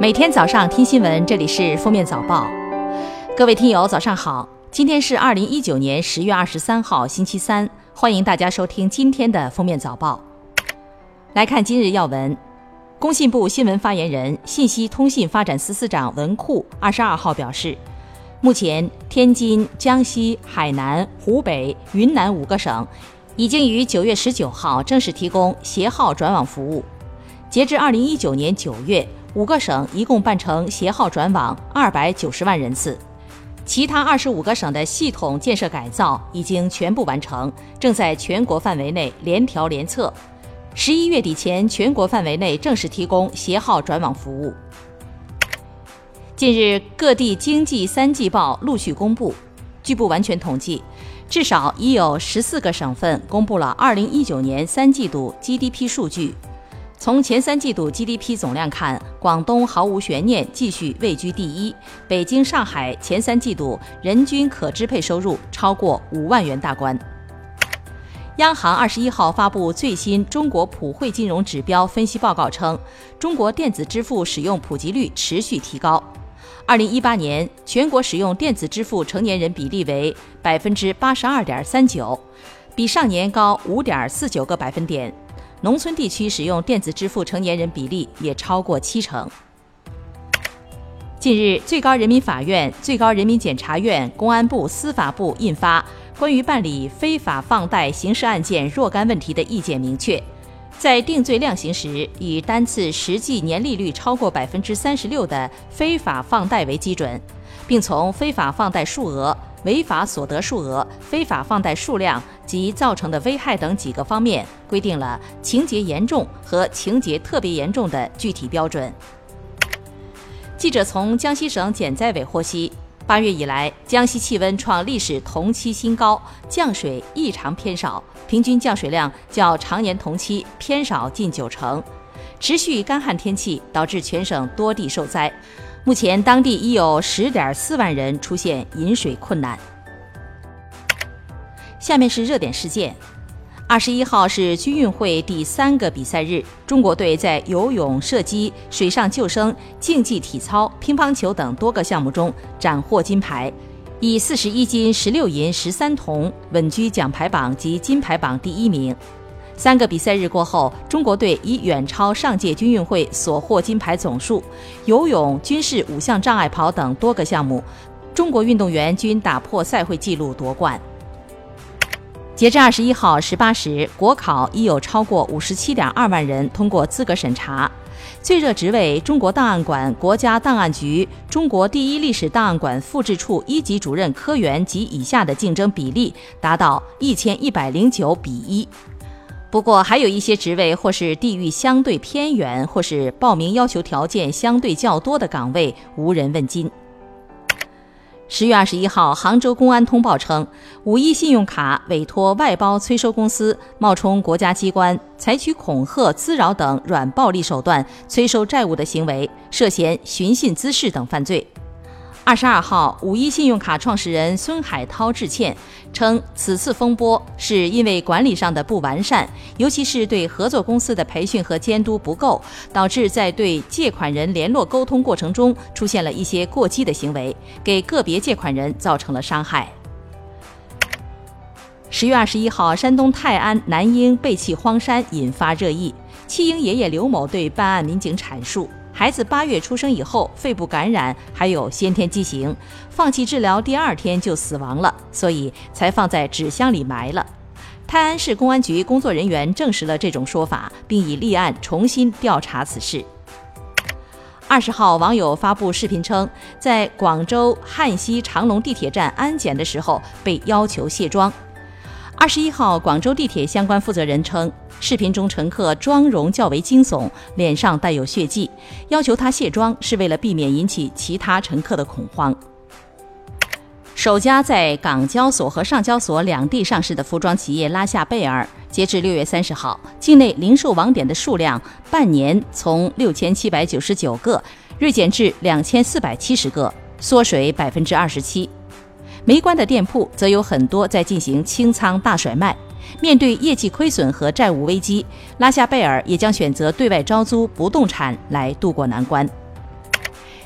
每天早上听新闻，这里是封面早报。各位听友，早上好！今天是二零一九年十月二十三号，星期三。欢迎大家收听今天的封面早报。来看今日要闻。工信部新闻发言人、信息通信发展司司长文库二十二号表示，目前天津、江西、海南、湖北、云南五个省已经于九月十九号正式提供携号转网服务。截至二零一九年九月，五个省一共办成携号转网二百九十万人次。其他二十五个省的系统建设改造已经全部完成，正在全国范围内联调联测。十一月底前，全国范围内正式提供携号转网服务。近日，各地经济三季报陆续公布，据不完全统计，至少已有十四个省份公布了二零一九年三季度 GDP 数据。从前三季度 GDP 总量看，广东毫无悬念继续位居第一，北京、上海前三季度人均可支配收入超过五万元大关。央行二十一号发布最新中国普惠金融指标分析报告称，中国电子支付使用普及率持续提高。二零一八年全国使用电子支付成年人比例为百分之八十二点三九，比上年高五点四九个百分点。农村地区使用电子支付成年人比例也超过七成。近日，最高人民法院、最高人民检察院、公安部、司法部印发。关于办理非法放贷刑事案件若干问题的意见明确，在定罪量刑时，以单次实际年利率超过百分之三十六的非法放贷为基准，并从非法放贷数额、违法所得数额、非法放贷数量及造成的危害等几个方面，规定了情节严重和情节特别严重的具体标准。记者从江西省减灾委获悉。八月以来，江西气温创历史同期新高，降水异常偏少，平均降水量较常年同期偏少近九成。持续干旱天气导致全省多地受灾，目前当地已有十点四万人出现饮水困难。下面是热点事件。二十一号是军运会第三个比赛日，中国队在游泳、射击、水上救生、竞技体操、乒乓球等多个项目中斩获金牌，以四十一金、十六银、十三铜稳居奖牌榜及金牌榜第一名。三个比赛日过后，中国队已远超上届军运会所获金牌总数，游泳、军事五项障碍跑等多个项目，中国运动员均打破赛会纪录夺冠。截至二十一号十八时，国考已有超过五十七点二万人通过资格审查。最热职位中国档案馆国家档案局中国第一历史档案馆复制处一级主任科员及以下的竞争比例达到一千一百零九比一。不过，还有一些职位或是地域相对偏远，或是报名要求条件相对较多的岗位无人问津。十月二十一号，杭州公安通报称，五一信用卡委托外包催收公司冒充国家机关，采取恐吓、滋扰等软暴力手段催收债务的行为，涉嫌寻衅滋事等犯罪。二十二号，五一信用卡创始人孙海涛致歉，称此次风波是因为管理上的不完善，尤其是对合作公司的培训和监督不够，导致在对借款人联络沟通过程中出现了一些过激的行为，给个别借款人造成了伤害。十月二十一号，山东泰安男婴被弃荒山引发热议，弃婴爷爷刘某对办案民警阐述。孩子八月出生以后，肺部感染，还有先天畸形，放弃治疗第二天就死亡了，所以才放在纸箱里埋了。泰安市公安局工作人员证实了这种说法，并已立案重新调查此事。二十号，网友发布视频称，在广州汉西长隆地铁站安检的时候被要求卸妆。二十一号，广州地铁相关负责人称。视频中，乘客妆容较为惊悚，脸上带有血迹，要求他卸妆是为了避免引起其他乘客的恐慌。首家在港交所和上交所两地上市的服装企业拉夏贝尔，截至六月三十号，境内零售网点的数量半年从六千七百九十九个锐减至两千四百七十个，缩水百分之二十七。没关的店铺则有很多在进行清仓大甩卖。面对业绩亏损和债务危机，拉夏贝尔也将选择对外招租不动产来渡过难关。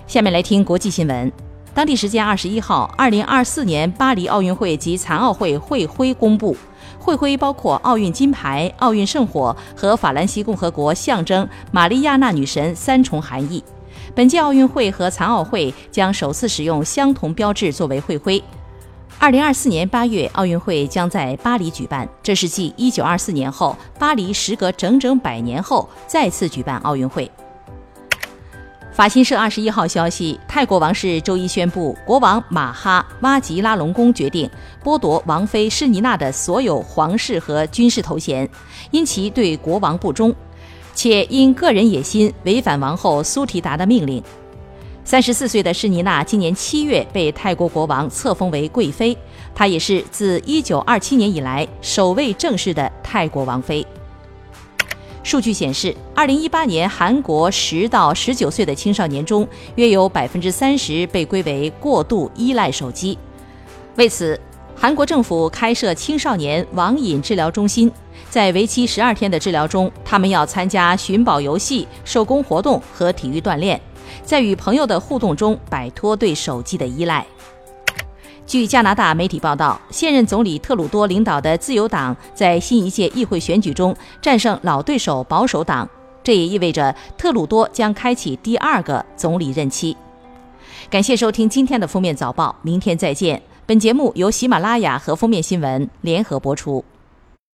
下面来听国际新闻。当地时间二十一号，二零二四年巴黎奥运会及残奥会会徽公布，会徽包括奥运金牌、奥运圣火和法兰西共和国象征玛丽亚娜女神三重含义。本届奥运会和残奥会将首次使用相同标志作为会徽。二零二四年八月，奥运会将在巴黎举办，这是继一九二四年后，巴黎时隔整整百年后再次举办奥运会。法新社二十一号消息，泰国王室周一宣布，国王马哈哇吉拉隆功决定剥夺王妃施尼娜的所有皇室和军事头衔，因其对国王不忠，且因个人野心违反王后苏提达的命令。三十四岁的施尼娜今年七月被泰国国王册封为贵妃，她也是自一九二七年以来首位正式的泰国王妃。数据显示，二零一八年韩国十到十九岁的青少年中，约有百分之三十被归为过度依赖手机。为此，韩国政府开设青少年网瘾治疗中心，在为期十二天的治疗中，他们要参加寻宝游戏、手工活动和体育锻炼，在与朋友的互动中摆脱对手机的依赖。据加拿大媒体报道，现任总理特鲁多领导的自由党在新一届议会选举中战胜老对手保守党，这也意味着特鲁多将开启第二个总理任期。感谢收听今天的封面早报，明天再见。本节目由喜马拉雅和封面新闻联合播出。